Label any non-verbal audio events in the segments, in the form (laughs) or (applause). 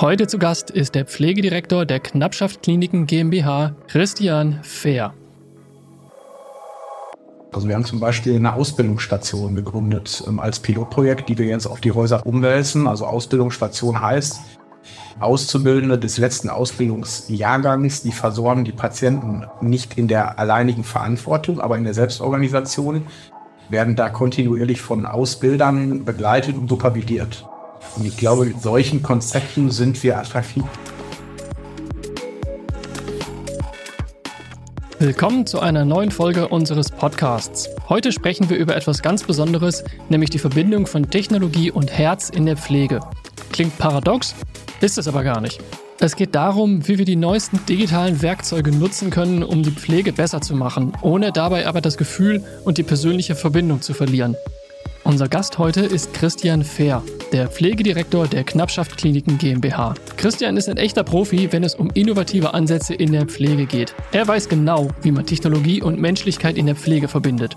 Heute zu Gast ist der Pflegedirektor der Knappschaft Kliniken GmbH, Christian Fehr. Also wir haben zum Beispiel eine Ausbildungsstation gegründet ähm, als Pilotprojekt, die wir jetzt auf die Häuser umwälzen. Also Ausbildungsstation heißt, Auszubildende des letzten Ausbildungsjahrgangs, die versorgen die Patienten nicht in der alleinigen Verantwortung, aber in der Selbstorganisation, werden da kontinuierlich von Ausbildern begleitet und supervidiert. Und ich glaube, mit solchen Konzepten sind wir attraktiv. Willkommen zu einer neuen Folge unseres Podcasts. Heute sprechen wir über etwas ganz Besonderes, nämlich die Verbindung von Technologie und Herz in der Pflege. Klingt paradox, ist es aber gar nicht. Es geht darum, wie wir die neuesten digitalen Werkzeuge nutzen können, um die Pflege besser zu machen, ohne dabei aber das Gefühl und die persönliche Verbindung zu verlieren. Unser Gast heute ist Christian Fehr, der Pflegedirektor der Knappschaft Kliniken GmbH. Christian ist ein echter Profi, wenn es um innovative Ansätze in der Pflege geht. Er weiß genau, wie man Technologie und Menschlichkeit in der Pflege verbindet.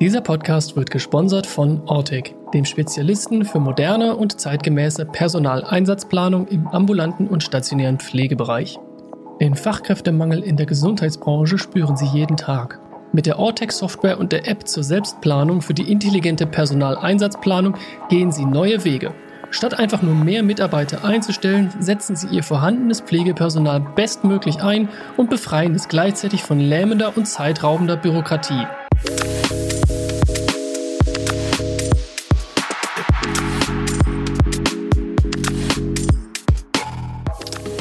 Dieser Podcast wird gesponsert von Ortec, dem Spezialisten für moderne und zeitgemäße Personaleinsatzplanung im ambulanten und stationären Pflegebereich. Den Fachkräftemangel in der Gesundheitsbranche spüren sie jeden Tag. Mit der Ortec-Software und der App zur Selbstplanung für die intelligente Personaleinsatzplanung gehen sie neue Wege. Statt einfach nur mehr Mitarbeiter einzustellen, setzen sie ihr vorhandenes Pflegepersonal bestmöglich ein und befreien es gleichzeitig von lähmender und zeitraubender Bürokratie.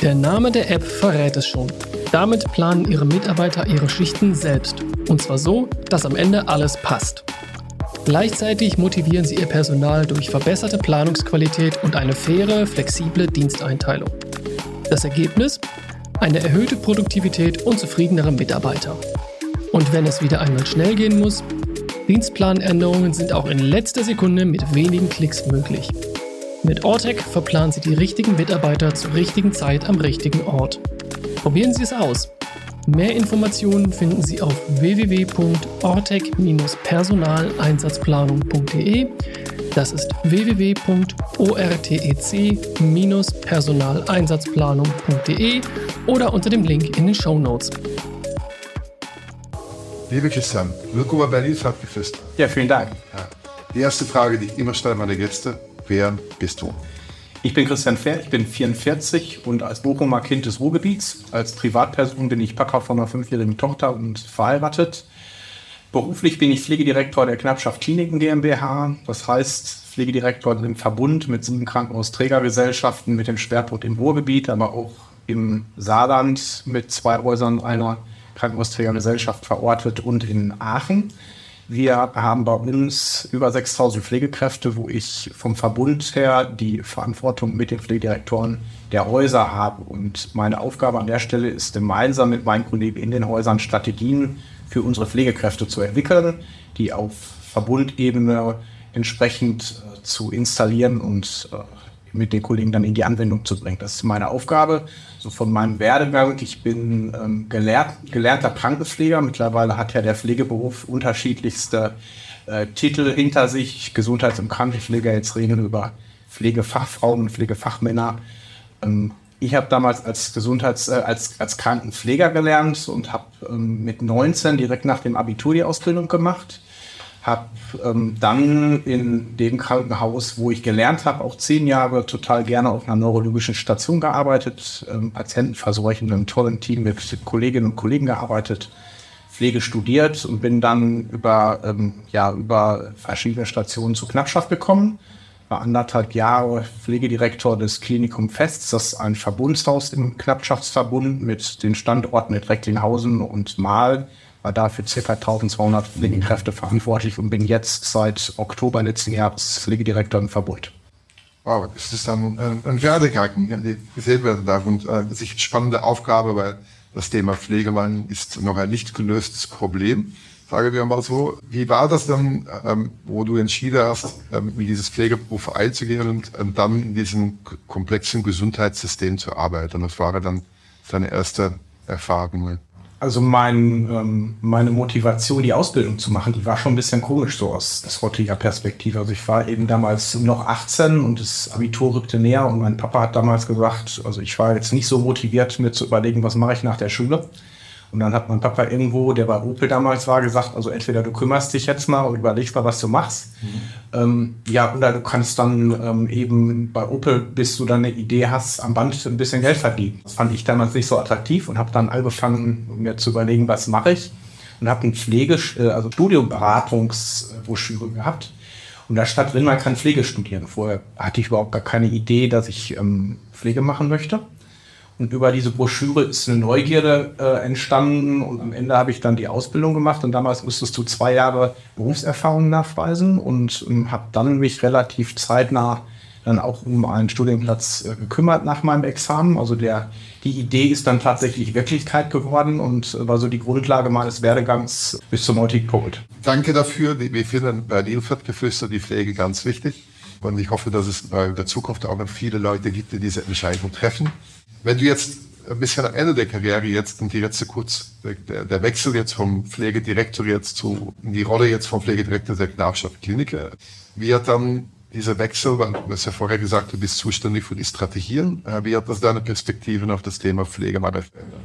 Der Name der App verrät es schon. Damit planen Ihre Mitarbeiter ihre Schichten selbst. Und zwar so, dass am Ende alles passt. Gleichzeitig motivieren Sie Ihr Personal durch verbesserte Planungsqualität und eine faire, flexible Diensteinteilung. Das Ergebnis? Eine erhöhte Produktivität und zufriedenere Mitarbeiter. Und wenn es wieder einmal schnell gehen muss, Dienstplanänderungen sind auch in letzter Sekunde mit wenigen Klicks möglich. Mit Ortec verplanen Sie die richtigen Mitarbeiter zur richtigen Zeit am richtigen Ort. Probieren Sie es aus. Mehr Informationen finden Sie auf www.ortec-personaleinsatzplanung.de. Das ist www.ortec-personaleinsatzplanung.de oder unter dem Link in den Show Notes. Liebe Christian, willkommen bei Nils Hartgefest. Ja, vielen Dank. Die erste Frage, die ich immer stelle meine Gäste, wer bist du? Ich bin Christian Fehr, ich bin 44 und als Bochumer Kind des Ruhrgebiets. Als Privatperson bin ich Papa von einer fünfjährigen Tochter und verheiratet. Beruflich bin ich Pflegedirektor der Knappschaft Kliniken GmbH. Das heißt, Pflegedirektor im Verbund mit sieben Krankenhausträgergesellschaften mit dem Schwerpunkt im Ruhrgebiet, aber auch im Saarland mit zwei Häusern einer Krankenhausträgergesellschaft verortet und in Aachen. Wir haben bei uns über 6000 Pflegekräfte, wo ich vom Verbund her die Verantwortung mit den Pflegedirektoren der Häuser habe. Und meine Aufgabe an der Stelle ist, gemeinsam mit meinen Kollegen in den Häusern Strategien für unsere Pflegekräfte zu entwickeln, die auf Verbundebene entsprechend äh, zu installieren und äh, mit den Kollegen dann in die Anwendung zu bringen. Das ist meine Aufgabe. So von meinem Werdegang. Ich bin ähm, gelehrt, gelernter Krankenpfleger. Mittlerweile hat ja der Pflegeberuf unterschiedlichste äh, Titel hinter sich. Gesundheits- und Krankenpfleger. Jetzt reden über Pflegefachfrauen und Pflegefachmänner. Ähm, ich habe damals als Gesundheits-, äh, als, als Krankenpfleger gelernt und habe ähm, mit 19 direkt nach dem Abitur die Ausbildung gemacht habe ähm, dann in dem Krankenhaus, wo ich gelernt habe, auch zehn Jahre total gerne auf einer neurologischen Station gearbeitet, ähm, Patienten versorgt in einem tollen Team mit Kolleginnen und Kollegen gearbeitet, Pflege studiert und bin dann über, ähm, ja, über verschiedene Stationen zur Knappschaft gekommen. War anderthalb Jahre Pflegedirektor des Klinikum Fests, das ist ein Verbundshaus im Knappschaftsverbund mit den Standorten in Recklinghausen und Mahl war dafür ca. 1200 Pflegekräfte verantwortlich und bin jetzt seit Oktober letzten Jahres Pflegedirektor im Verbund. Wow, das ist dann ein, ein Werdegang, der gesehen werden darf und äh, sich spannende Aufgabe, weil das Thema Pflegemangel ist noch ein nicht gelöstes Problem. Sagen wir mal so, wie war das dann, ähm, wo du entschieden hast, ähm, in dieses Pflegeberuf einzugehen und ähm, dann in diesem komplexen Gesundheitssystem zu arbeiten? Das war dann deine erste Erfahrung. Also mein, ähm, meine Motivation, die Ausbildung zu machen, die war schon ein bisschen komisch so aus, aus heutiger Perspektive. Also ich war eben damals noch 18 und das Abitur rückte näher und mein Papa hat damals gesagt, also ich war jetzt nicht so motiviert, mir zu überlegen, was mache ich nach der Schule. Und dann hat mein Papa irgendwo, der bei Opel damals war, gesagt, also entweder du kümmerst dich jetzt mal und überlegst mal, was du machst. Mhm. Ähm, ja, oder du kannst dann ähm, eben bei Opel, bis du dann eine Idee hast, am Band ein bisschen Geld verdienen. Das fand ich damals nicht so attraktiv und habe dann angefangen, mir zu überlegen, was mache ich. Und habe ein Pflege, äh, also Studiumberatungsbroschüre gehabt. Und da stand drin, man kann Pflege studieren. Vorher hatte ich überhaupt gar keine Idee, dass ich ähm, Pflege machen möchte. Und über diese Broschüre ist eine Neugierde äh, entstanden und am Ende habe ich dann die Ausbildung gemacht und damals musstest du zwei Jahre Berufserfahrung nachweisen und ähm, habe dann mich relativ zeitnah dann auch um einen Studienplatz äh, gekümmert nach meinem Examen. Also der, die Idee ist dann tatsächlich Wirklichkeit geworden und äh, war so die Grundlage meines Werdegangs bis zum heutigen Punkt. Danke dafür. Wir finden bei Nilpferdgeflüster die Pflege ganz wichtig. Und ich hoffe, dass es in der Zukunft auch noch viele Leute gibt, die diese Entscheidung treffen. Wenn du jetzt ein bisschen am Ende der Karriere jetzt und die letzte kurz, der, der Wechsel jetzt vom Pflegedirektor jetzt zu, die Rolle jetzt vom Pflegedirektor der Knappschaft Klinik, äh, wird dann dieser Wechsel, weil du hast ja vorher gesagt, du bist zuständig für die Strategien, äh, wie hat das deine Perspektiven auf das Thema Pflegemangel verändert?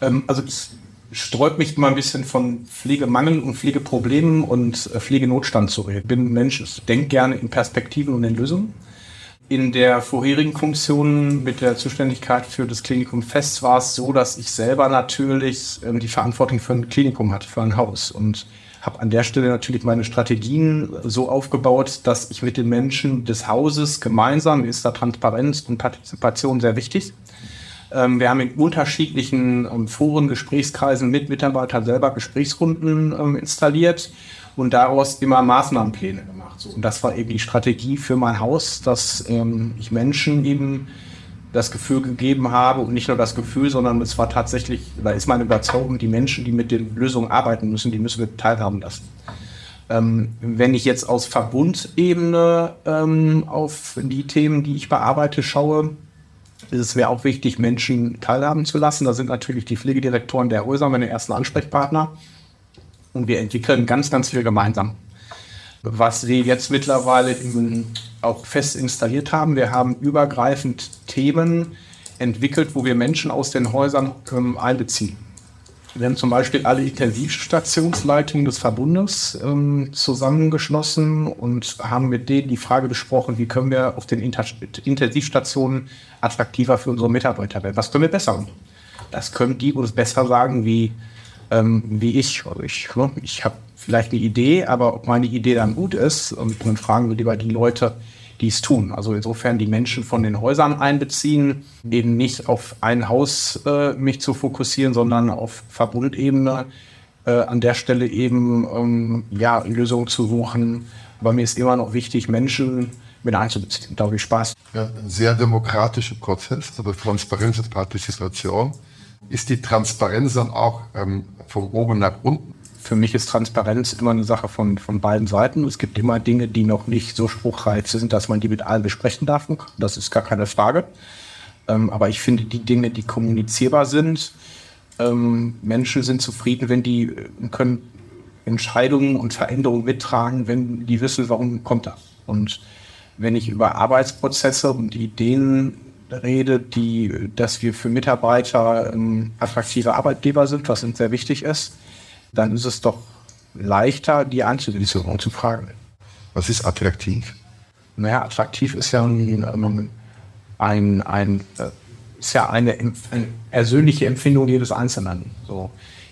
Ähm, also es sträubt mich mal ein bisschen von Pflegemangel und Pflegeproblemen und äh, Pflegenotstand zu reden. Ich bin ein Mensch, ich denke gerne in Perspektiven und in Lösungen. In der vorherigen Funktion mit der Zuständigkeit für das Klinikum Fest war es so, dass ich selber natürlich ähm, die Verantwortung für ein Klinikum hatte, für ein Haus und habe an der Stelle natürlich meine Strategien so aufgebaut, dass ich mit den Menschen des Hauses gemeinsam, ist da Transparenz und Partizipation sehr wichtig. Ähm, wir haben in unterschiedlichen ähm, Foren, Gesprächskreisen mit Mitarbeitern selber Gesprächsrunden installiert und daraus immer Maßnahmenpläne gemacht. Und das war eben die Strategie für mein Haus, dass ähm, ich Menschen eben das Gefühl gegeben habe und nicht nur das Gefühl, sondern es war tatsächlich, da ist meine Überzeugung, die Menschen, die mit den Lösungen arbeiten müssen, die müssen wir teilhaben lassen. Ähm, wenn ich jetzt aus Verbundebene ähm, auf die Themen, die ich bearbeite, schaue, ist es wäre auch wichtig, Menschen teilhaben zu lassen. Da sind natürlich die Pflegedirektoren der Häuser meine ersten Ansprechpartner. Und wir entwickeln ganz, ganz viel gemeinsam. Was wir jetzt mittlerweile auch fest installiert haben, wir haben übergreifend Themen entwickelt, wo wir Menschen aus den Häusern ähm, einbeziehen. Wir haben zum Beispiel alle Intensivstationsleitungen des Verbundes ähm, zusammengeschlossen und haben mit denen die Frage besprochen, wie können wir auf den Inter Intensivstationen attraktiver für unsere Mitarbeiter werden. Was können wir besser? Das können die uns besser sagen, wie ähm, wie ich. Also ich, ne, ich habe vielleicht eine Idee, aber ob meine Idee dann gut ist, und dann fragen wir lieber die Leute, die es tun. Also insofern die Menschen von den Häusern einbeziehen, eben nicht auf ein Haus äh, mich zu fokussieren, sondern auf Verbundebene. Äh, an der Stelle eben ähm, ja, Lösungen zu suchen. Aber mir ist immer noch wichtig, Menschen mit einzubeziehen. Da habe ich Spaß. Ja, ein sehr demokratischer Prozess, aber Transparenz und Partizipation. Ist die Transparenz dann auch ähm, von oben nach unten? Für mich ist Transparenz immer eine Sache von, von beiden Seiten. Es gibt immer Dinge, die noch nicht so spruchreif sind, dass man die mit allen besprechen darf. Das ist gar keine Frage. Ähm, aber ich finde, die Dinge, die kommunizierbar sind, ähm, Menschen sind zufrieden, wenn die äh, können Entscheidungen und Veränderungen mittragen, wenn die wissen, warum kommt das. Und wenn ich über Arbeitsprozesse und Ideen rede, die, dass wir für Mitarbeiter ähm, attraktive Arbeitgeber sind, was uns sehr wichtig ist, dann ist es doch leichter, die Einzeldivision zu fragen. Was ist attraktiv? Naja, attraktiv ist ja ein, ein, ein, ein äh, ist ja eine, eine, persönliche Empfindung jedes Einzelnen. So.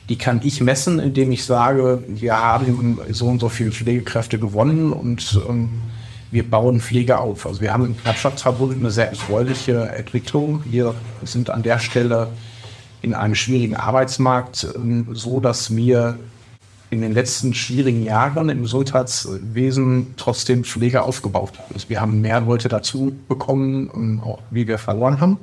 Die kann ich messen, indem ich sage, wir haben so und so viele Pflegekräfte gewonnen und ähm, wir bauen Pflege auf. Also wir haben im Knappschaftsverbund eine sehr erfreuliche Entwicklung. Wir sind an der Stelle in einem schwierigen Arbeitsmarkt ähm, so, dass wir in den letzten schwierigen Jahren im Gesundheitswesen trotzdem Pflege aufgebaut haben. Also wir haben mehr Leute dazu bekommen, ähm, wie wir verloren haben.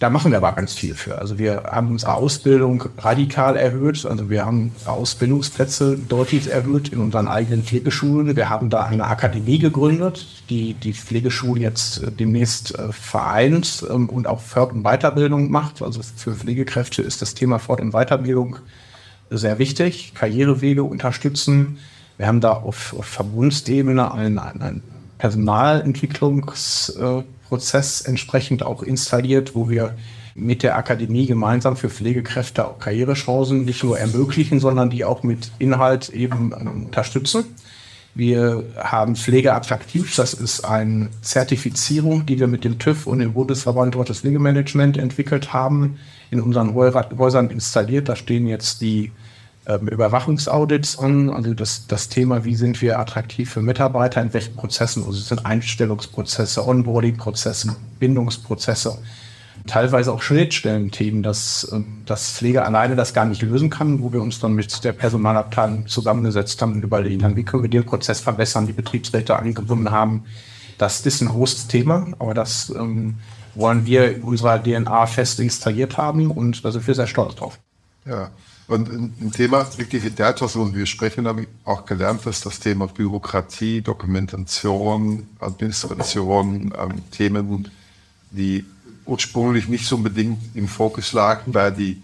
Da machen wir aber ganz viel für. Also wir haben unsere Ausbildung radikal erhöht. Also wir haben Ausbildungsplätze deutlich erhöht in unseren eigenen Pflegeschulen. Wir haben da eine Akademie gegründet, die die Pflegeschulen jetzt äh, demnächst äh, vereint ähm, und auch Fort- und Weiterbildung macht. Also für Pflegekräfte ist das Thema Fort- und Weiterbildung sehr wichtig. Karrierewege unterstützen. Wir haben da auf, auf Verbundsebene einen, einen Personalentwicklungs- äh, Prozess entsprechend auch installiert, wo wir mit der Akademie gemeinsam für Pflegekräfte auch Karrierechancen nicht nur ermöglichen, sondern die auch mit Inhalt eben ähm, unterstützen. Wir haben Pflege attraktiv. Das ist eine Zertifizierung, die wir mit dem TÜV und dem Bundesverband Dortes Pflegemanagement entwickelt haben, in unseren Häusern installiert. Da stehen jetzt die ähm, Überwachungsaudits an, also das, das Thema, wie sind wir attraktiv für Mitarbeiter, in welchen Prozessen, also es sind Einstellungsprozesse, Onboarding-Prozesse, Bindungsprozesse, teilweise auch Schnittstellenthemen, dass, ähm, dass Pflege alleine das gar nicht lösen kann, wo wir uns dann mit der Personalabteilung zusammengesetzt haben und überlegen haben, wie können wir den Prozess verbessern, die Betriebsräte angebunden haben. Das ist ein großes Thema, aber das ähm, wollen wir in unserer DNA fest installiert haben und da sind wir sehr stolz drauf. Ja, und ein Thema was wir sprechen, habe ich auch gelernt, dass das Thema Bürokratie, Dokumentation, Administration, ähm, Themen, die ursprünglich nicht so unbedingt im Fokus lagen, weil die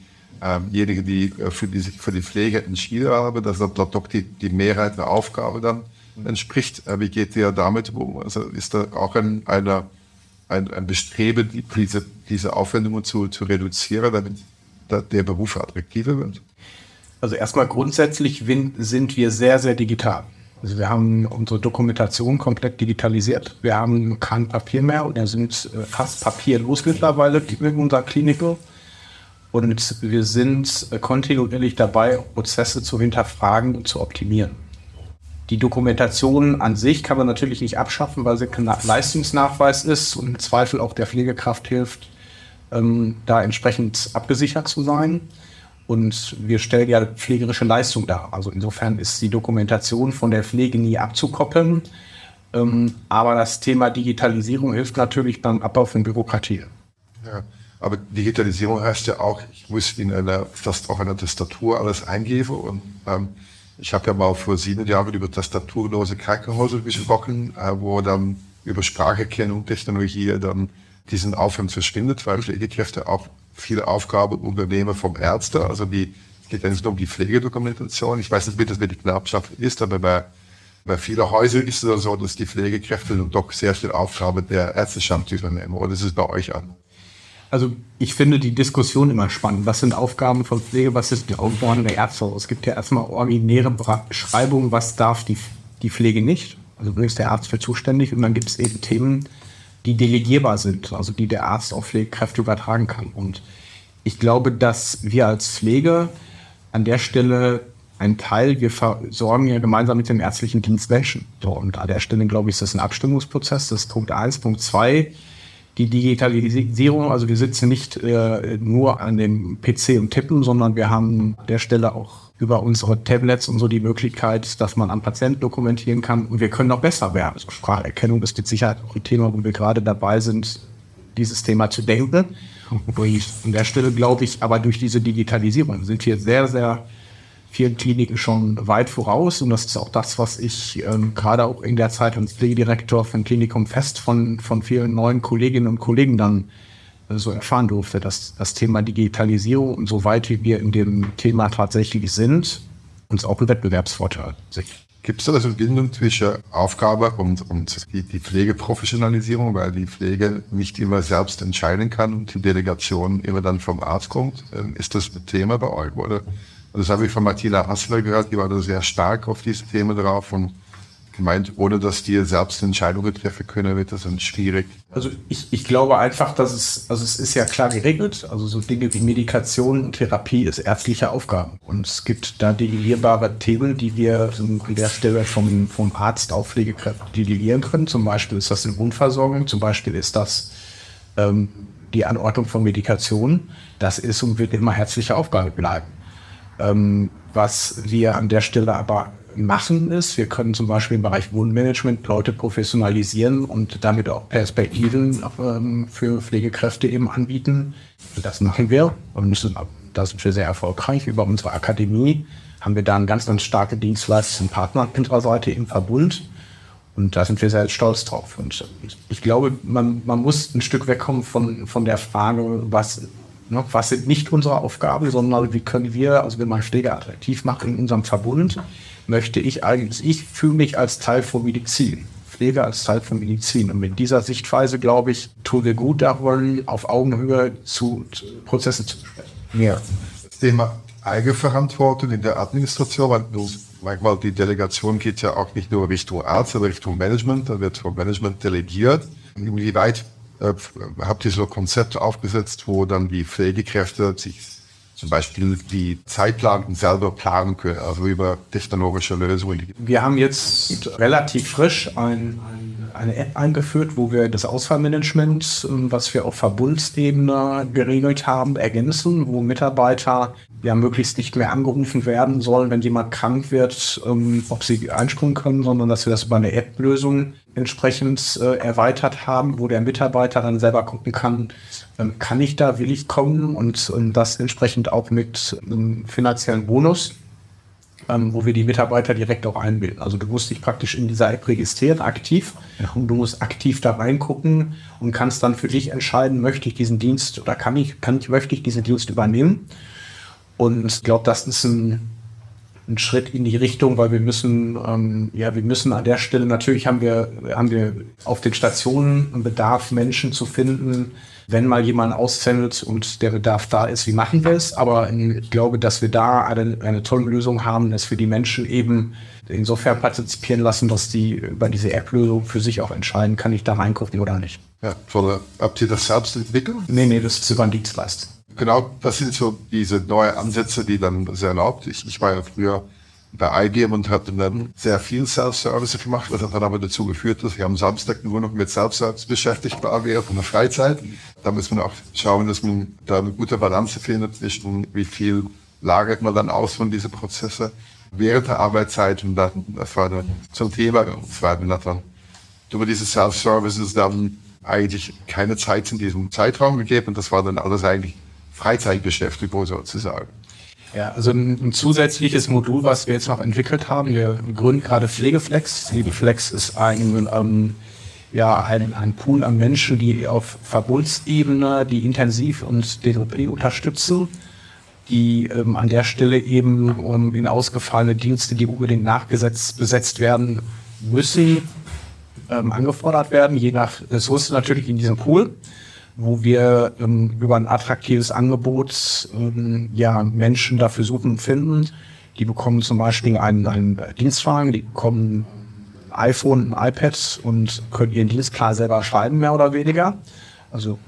diejenigen, ähm die äh, für die, für die Pflege entschieden haben, dass das doch die, die Mehrheit der Aufgabe dann entspricht. Äh, wie geht ihr damit um? Also ist da auch ein, eine, ein, ein Bestreben, diese, diese Aufwendungen zu, zu reduzieren, damit der Beruf attraktiver wird? Also erstmal grundsätzlich sind wir sehr, sehr digital. Also wir haben unsere Dokumentation komplett digitalisiert. Wir haben kein Papier mehr und wir sind äh, fast papierlos mittlerweile in unserer Klinik. Und wir sind äh, kontinuierlich dabei, Prozesse zu hinterfragen und zu optimieren. Die Dokumentation an sich kann man natürlich nicht abschaffen, weil sie kein Leistungsnachweis ist und im Zweifel auch der Pflegekraft hilft, ähm, da entsprechend abgesichert zu sein. Und wir stellen ja pflegerische Leistung dar. Also insofern ist die Dokumentation von der Pflege nie abzukoppeln. Ähm, aber das Thema Digitalisierung hilft natürlich beim Abbau von Bürokratie. Ja, aber Digitalisierung heißt ja auch, ich muss in einer, fast auf einer Tastatur alles eingeben. Und ähm, ich habe ja mal vor sieben Jahren über tastaturlose Krankenhäuser gesprochen, äh, wo dann über Spracherkennung, Technologie dann diesen Aufwand verschwindet, weil Pflegekräfte auch viele Aufgaben übernehmen vom Ärzte. Also die, es geht ja nicht nur um die Pflegedokumentation. Ich weiß nicht, wie das mit der Knappschaft ist, aber bei, bei vielen Häusern ist es so, dass die Pflegekräfte doch sehr viel Aufgabe der Ärzteschaft übernehmen. Oder ist es bei euch an? Also ich finde die Diskussion immer spannend. Was sind Aufgaben von Pflege, was sind die Aufgaben der Ärzte? Es gibt ja erstmal originäre Beschreibungen, was darf die, die Pflege nicht. Also ist der Arzt für zuständig und dann gibt es eben Themen, die delegierbar sind, also die der Arzt auf Pflegekräfte übertragen kann. Und ich glaube, dass wir als Pflege an der Stelle ein Teil, wir versorgen ja gemeinsam mit dem ärztlichen Dienst Menschen. Und an der Stelle, glaube ich, ist das ein Abstimmungsprozess. Das ist Punkt eins. Punkt zwei, die Digitalisierung. Also wir sitzen nicht äh, nur an dem PC und tippen, sondern wir haben an der Stelle auch über unsere Tablets und so die Möglichkeit, dass man am Patienten dokumentieren kann. Und wir können noch besser werden. Also Spracherkennung ist mit Sicherheit auch ein Thema, wo wir gerade dabei sind, dieses Thema zu denken. Und an der Stelle glaube ich, aber durch diese Digitalisierung sind wir sehr, sehr vielen Kliniken schon weit voraus. Und das ist auch das, was ich ähm, gerade auch in der Zeit als Pflegedirektor von Klinikum Fest von, von vielen neuen Kolleginnen und Kollegen dann so erfahren durfte, dass das Thema Digitalisierung und so weit wie wir in dem Thema tatsächlich sind, uns auch einen Wettbewerbsvorteil sichert. Gibt es da eine Verbindung zwischen Aufgabe und, und die, die, Pflegeprofessionalisierung, weil die Pflege nicht immer selbst entscheiden kann und die Delegation immer dann vom Arzt kommt? Ähm, ist das ein Thema bei euch? Oder? Das habe ich von Martina Hassler gehört, die war da sehr stark auf diese Themen drauf und gemeint, ohne dass die selbst Entscheidungen treffen können, wird das dann schwierig. Also ich, ich glaube einfach, dass es, also es ist ja klar geregelt. Also so Dinge wie Medikation und Therapie ist ärztliche Aufgaben. Und es gibt da delegierbare Themen, die wir an der Stelle vom, vom Arzt auf Pflegekräfte delegieren können. Zum Beispiel ist das in Wundversorgung, zum Beispiel ist das ähm, die Anordnung von Medikationen. Das ist und wird immer herzliche Aufgabe bleiben. Ähm, was wir an der Stelle aber machen, ist, wir können zum Beispiel im Bereich Wohnmanagement Leute professionalisieren und damit auch Perspektiven ähm, für Pflegekräfte eben anbieten. Das machen wir und da sind wir sehr erfolgreich. Über unsere Akademie haben wir da einen ganz, ganz starken Dienstleister, Partner an unserer Seite im Verbund. Und da sind wir sehr stolz drauf. Und ich, glaube, man, man muss ein Stück wegkommen von, von der Frage, was was sind nicht unsere Aufgaben, sondern wie können wir, also wenn man Pflege attraktiv macht in unserem Verbund, möchte ich eigentlich, ich fühle mich als Teil von Medizin. Pflege als Teil von Medizin. Und mit dieser Sichtweise, glaube ich, tun wir gut daran, auf Augenhöhe zu, zu Prozessen zu sprechen. Ja. Das Thema Eigenverantwortung in der Administration, weil manchmal die Delegation geht ja auch nicht nur Richtung Arzt, aber Richtung Management, da wird vom Management delegiert. Inwieweit äh, habt ihr so Konzepte aufgesetzt, wo dann die Pflegekräfte sich zum Beispiel die Zeitplan selber planen können, also über technologische Lösungen. Wir haben jetzt relativ frisch ein, eine App eingeführt, wo wir das Ausfallmanagement, ähm, was wir auf Verbundsebene geregelt haben, ergänzen, wo Mitarbeiter ja möglichst nicht mehr angerufen werden sollen, wenn jemand krank wird, ähm, ob sie einspringen können, sondern dass wir das über eine App-Lösung entsprechend äh, erweitert haben, wo der Mitarbeiter dann selber gucken kann, ähm, kann ich da, will ich kommen und, und das entsprechend auch mit einem finanziellen Bonus, ähm, wo wir die Mitarbeiter direkt auch einbilden. Also du musst dich praktisch in dieser App registrieren, aktiv, ja. und du musst aktiv da reingucken und kannst dann für dich entscheiden, möchte ich diesen Dienst oder kann ich, kann ich, möchte ich diesen Dienst übernehmen. Und ich glaube, das ist ein ein Schritt in die Richtung, weil wir müssen, ähm, ja, wir müssen an der Stelle, natürlich haben wir, haben wir auf den Stationen einen Bedarf, Menschen zu finden, wenn mal jemand ausfällt und der Bedarf da ist, wie machen wir es? Aber ich glaube, dass wir da eine, eine tolle Lösung haben, dass wir die Menschen eben insofern partizipieren lassen, dass die über diese App-Lösung für sich auch entscheiden, kann ich da reingucken oder nicht. Ja, toll. Habt ihr das selbst entwickelt? Nee, nee, das ist über einen Dienstleister. Genau, das sind so diese neue Ansätze, die dann sehr erlaubt. Ich, ich war ja früher bei IBM und hatte dann sehr viel Self-Service gemacht, was hat dann aber dazu geführt, dass ich am Samstag nur noch mit Self-Service beschäftigt war während der Freizeit. Da muss man auch schauen, dass man da eine gute Balance findet zwischen wie viel lagert man dann aus von diesen Prozesse während der Arbeitszeit und dann, das war dann zum Thema, das war dann über diese Self-Services dann eigentlich keine Zeit in diesem Zeitraum gegeben und das war dann alles eigentlich Freizeitbeschäftigung sozusagen. Ja, also ein, ein, zusätzliches Modul, was wir jetzt noch entwickelt haben. Wir gründen gerade Pflegeflex. Pflegeflex ist ein, ähm, ja, ein, ein Pool an Menschen, die auf Verbotsebene, die intensiv und DDP unterstützen, die ähm, an der Stelle eben um, in ausgefallene Dienste, die unbedingt nachgesetzt besetzt werden müssen, ähm, angefordert werden, je nach Ressource natürlich in diesem Pool wo wir ähm, über ein attraktives Angebot ähm, ja Menschen dafür suchen und finden. Die bekommen zum Beispiel einen, einen Dienstwagen, die bekommen iPhone, ein iPad und können ihren Dienst klar selber schreiben, mehr oder weniger. Also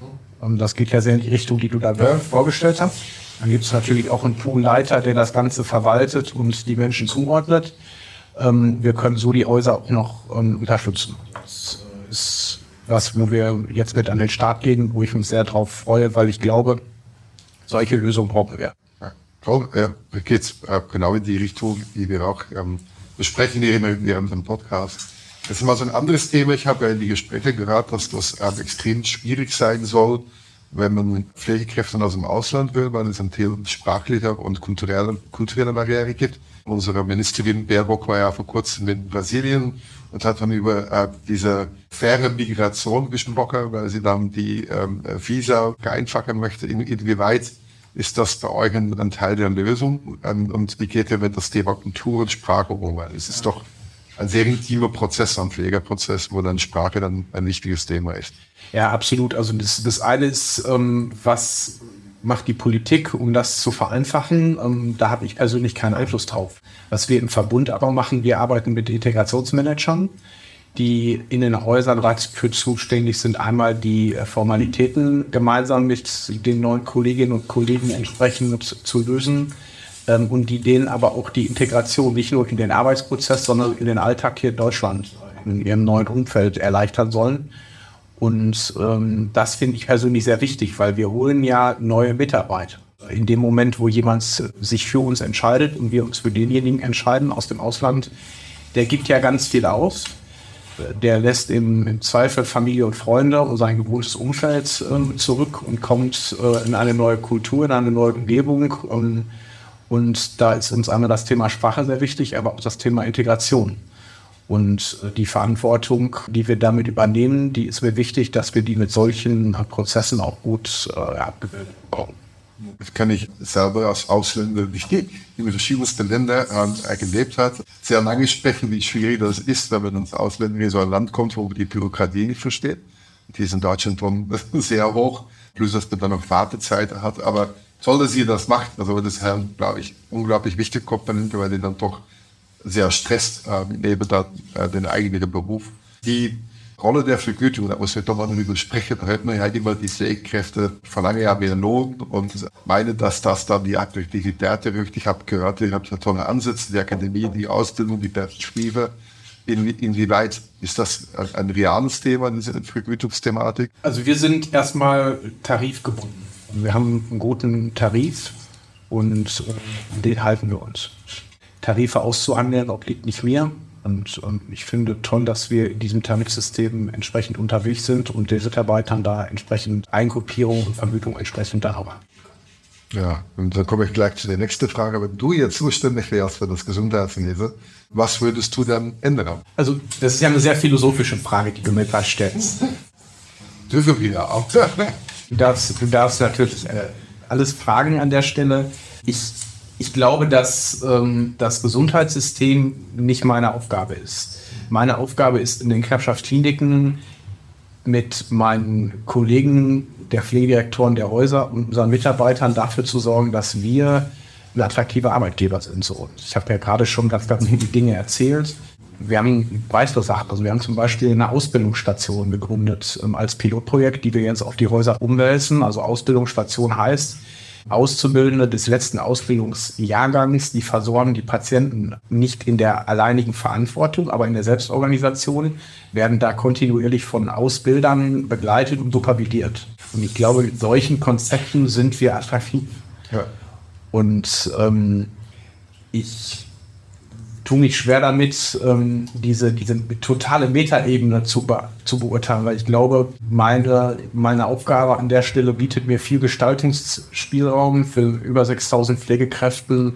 ähm, das geht ja sehr in die Richtung, die du da vorgestellt hast. Dann gibt es natürlich auch einen Poolleiter, der das Ganze verwaltet und die Menschen zuordnet. Ähm, wir können so die Häuser auch noch ähm, unterstützen. Das was, wo wir jetzt mit an den Start gehen, wo ich mich sehr darauf freue, weil ich glaube, solche Lösungen brauchen wir. Ja, toll, ja, geht äh, genau in die Richtung, die wir auch ähm, besprechen hier während dem Podcast. Das ist mal so ein anderes Thema. Ich habe ja in die Gespräche gehört, dass das ähm, extrem schwierig sein soll, wenn man Pflegekräfte aus dem Ausland will, weil es ein Thema sprachlicher und kultureller, kultureller Barriere gibt. Unsere Ministerin Baerbock war ja vor kurzem in Brasilien und hat dann über äh, diese faire Migration gesprochen, weil sie dann die ähm, Visa vereinfachen möchte. In, inwieweit ist das bei euch ein, ein Teil der Lösung? Ähm, und wie geht ihr mit das Thema Kultur und Sprache um? Weil es ist doch ein sehr intimer Prozess, ein Pflegerprozess, wo dann Sprache dann ein wichtiges Thema ist. Ja, absolut. Also das, das eine ist, ähm, was macht die Politik, um das zu vereinfachen. Ähm, da habe ich persönlich keinen Einfluss drauf. Was wir im Verbund aber machen, wir arbeiten mit Integrationsmanagern, die in den Häusern dafür zuständig sind, einmal die äh, Formalitäten gemeinsam mit den neuen Kolleginnen und Kollegen entsprechend zu lösen ähm, und die denen aber auch die Integration nicht nur in den Arbeitsprozess, sondern in den Alltag hier in Deutschland, in ihrem neuen Umfeld erleichtern sollen. Und ähm, das finde ich persönlich sehr wichtig, weil wir holen ja neue Mitarbeiter. in dem Moment, wo jemand sich für uns entscheidet und wir uns für denjenigen entscheiden aus dem Ausland, der gibt ja ganz viel aus. Der lässt im, im Zweifel Familie und Freunde und sein gewohntes Umfeld äh, zurück und kommt äh, in eine neue Kultur, in eine neue Umgebung. Und, und da ist uns einmal das Thema Sprache sehr wichtig, aber auch das Thema Integration. Und äh, die Verantwortung, die wir damit übernehmen, die ist mir wichtig, dass wir die mit solchen Prozessen auch gut äh, abgebildet bekommen. Das kann ich selber als Ausländer, die in verschiedensten Ländern äh, gelebt hat, sehr lange sprechen, wie schwierig das ist, wenn man als Ausländer in so ein Land kommt, wo man die Bürokratie nicht versteht. Die ist in Deutschland schon (laughs) sehr hoch, plus dass man dann noch Wartezeit hat. Aber toll, dass ihr das macht. Also das ist, glaube ich, unglaublich wichtige Komponente, weil die dann doch sehr stresst äh, neben da, äh, den eigentlichen Beruf. Die Rolle der Vergütung, da muss wir doch mal darüber sprechen, da hört man ja immer, die Pflegekräfte verlangen ja mehr Lohn und meinen, dass das dann die Attraktivität erhöht. Ich habe gehört, ihr habt ja tolle Ansätze, die Akademie, die Ausbildung, die Perspektive. In, inwieweit ist das ein reales Thema, diese Vergütungsthematik? Also wir sind erstmal tarifgebunden. Wir haben einen guten Tarif und äh, den halten wir uns. Tarife auszuhandeln obliegt nicht mir. Und, und, ich finde toll, dass wir in diesem Tarifsystem entsprechend unterwegs sind und den Mitarbeitern da entsprechend Eingruppierung und Vergütung entsprechend da haben. Ja, und dann komme ich gleich zu der nächsten Frage. Wenn du jetzt zuständig wärst für das Gesundheitswesen, was würdest du dann ändern? Also, das ist ja eine sehr philosophische Frage, die du mir da stellst. Dürfen wir auch. Du darfst, du darfst natürlich äh, alles fragen an der Stelle. Ich ich glaube, dass ähm, das Gesundheitssystem nicht meine Aufgabe ist. Meine Aufgabe ist in den Krebschaftkliniken mit meinen Kollegen, der Pflegedirektoren der Häuser und unseren Mitarbeitern dafür zu sorgen, dass wir ein attraktiver Arbeitgeber sind. So. Ich habe ja gerade schon ganz, ganz viele Dinge erzählt. Wir haben Sachen. Also wir haben zum Beispiel eine Ausbildungsstation gegründet ähm, als Pilotprojekt, die wir jetzt auf die Häuser umwälzen. Also Ausbildungsstation heißt, Auszubildende des letzten Ausbildungsjahrgangs, die versorgen die Patienten nicht in der alleinigen Verantwortung, aber in der Selbstorganisation, werden da kontinuierlich von Ausbildern begleitet und supervidiert. Und ich glaube, mit solchen Konzepten sind wir attraktiv. Ja. Und ähm, ich tue mich schwer damit, ähm, diese, diese totale Metaebene zu, be zu beurteilen, weil ich glaube, meine, meine Aufgabe an der Stelle bietet mir viel Gestaltungsspielraum für über 6000 Pflegekräfte,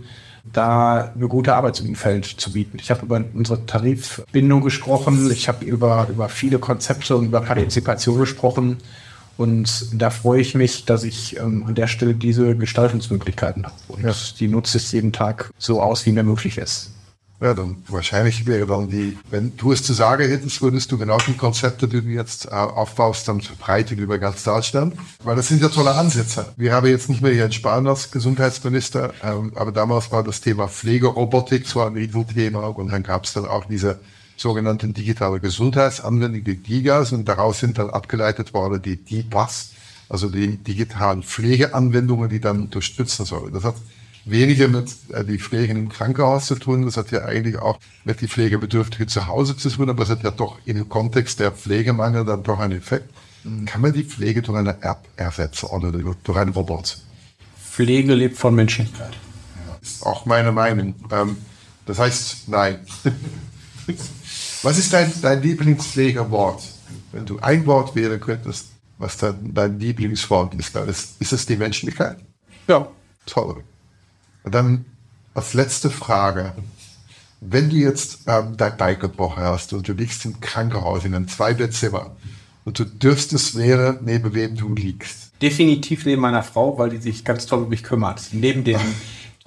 da eine gute Arbeitsumfeld zu bieten. Ich habe über unsere Tarifbindung gesprochen, ich habe über, über viele Konzepte und über Partizipation gesprochen. Und da freue ich mich, dass ich ähm, an der Stelle diese Gestaltungsmöglichkeiten habe. Und ja. die nutze ich jeden Tag so aus, wie mir möglich ist. Ja, dann wahrscheinlich wäre dann die, wenn du es zu sagen hättest, würdest du genau die Konzepte, die du jetzt äh, aufbaust, dann verbreiten über ganz Deutschland. Weil das sind ja tolle Ansätze. Wir haben jetzt nicht mehr hier in Spahn als Gesundheitsminister, ähm, aber damals war das Thema Pflegerobotik so ein Riesenthema und dann gab es dann auch diese sogenannten digitale Gesundheitsanwendungen, die DIGAs, und daraus sind dann abgeleitet worden die DIPAS, also die digitalen Pflegeanwendungen, die dann unterstützen sollen. Das hat weniger mit äh, die Pflege im Krankenhaus zu tun. Das hat ja eigentlich auch mit die Pflegebedürftigen zu Hause zu tun, aber es hat ja doch im Kontext der Pflegemangel dann doch einen Effekt. Mhm. Kann man die Pflege durch eine App ersetzen oder durch einen Robot? Pflege lebt von Menschlichkeit. Ja, ist auch meine Meinung. Ähm, das heißt, nein. (laughs) was ist dein, dein Lieblingspflegewort? Wenn du ein Wort wählen könntest, was dann dein Lieblingswort ist, ist es die Menschlichkeit? Ja. Toll. Und dann als letzte Frage. Wenn du jetzt ähm, dein Bein gebrochen hast und du liegst im Krankenhaus in einem Zweibettzimmer und du dürftest wäre, neben wem du liegst. Definitiv neben meiner Frau, weil die sich ganz toll um mich kümmert. Neben dem.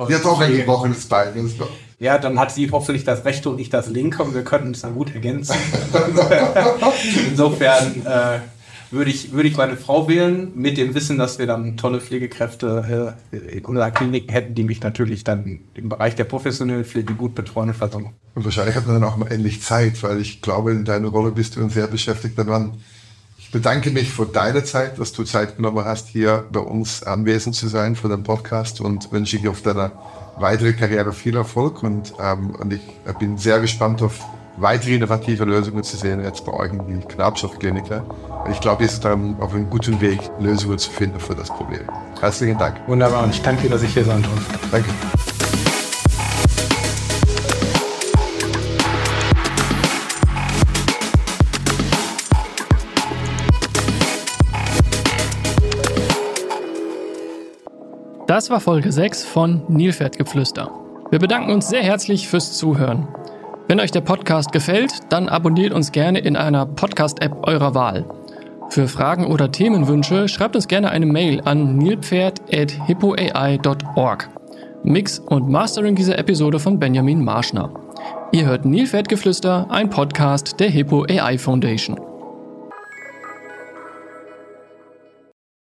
Sie hat auch ein gebrochenes Bein. Ja, dann hat sie hoffentlich das rechte und ich das linke und wir könnten es dann gut ergänzen. (laughs) (laughs) Insofern äh, würde ich, würde ich meine Frau wählen, mit dem Wissen, dass wir dann tolle Pflegekräfte äh, in unserer Klinik hätten, die mich natürlich dann im Bereich der professionellen Pflege gut betreuen und versorgen. Und wahrscheinlich hat man dann auch mal endlich Zeit, weil ich glaube, in deiner Rolle bist du sehr beschäftigt daran. Ich bedanke mich für deine Zeit, dass du Zeit genommen hast, hier bei uns anwesend zu sein für den Podcast und wünsche dir auf deiner weiteren Karriere viel Erfolg und, ähm, und ich bin sehr gespannt auf weitere innovative Lösungen zu sehen, jetzt bei euch in die Knappstoffkliniker. Ich glaube, ihr seid dann auf einem guten Weg, Lösungen zu finden für das Problem. Herzlichen Dank. Wunderbar und ich danke dir, dass ich hier sein durfte. Danke. Das war Folge 6 von Nilpferdgeflüster. Wir bedanken uns sehr herzlich fürs Zuhören. Wenn euch der Podcast gefällt, dann abonniert uns gerne in einer Podcast-App eurer Wahl. Für Fragen oder Themenwünsche schreibt uns gerne eine Mail an nilpferd.hippoai.org. Mix und Mastering dieser Episode von Benjamin Marschner. Ihr hört Nilpferdgeflüster, ein Podcast der Hippo AI Foundation.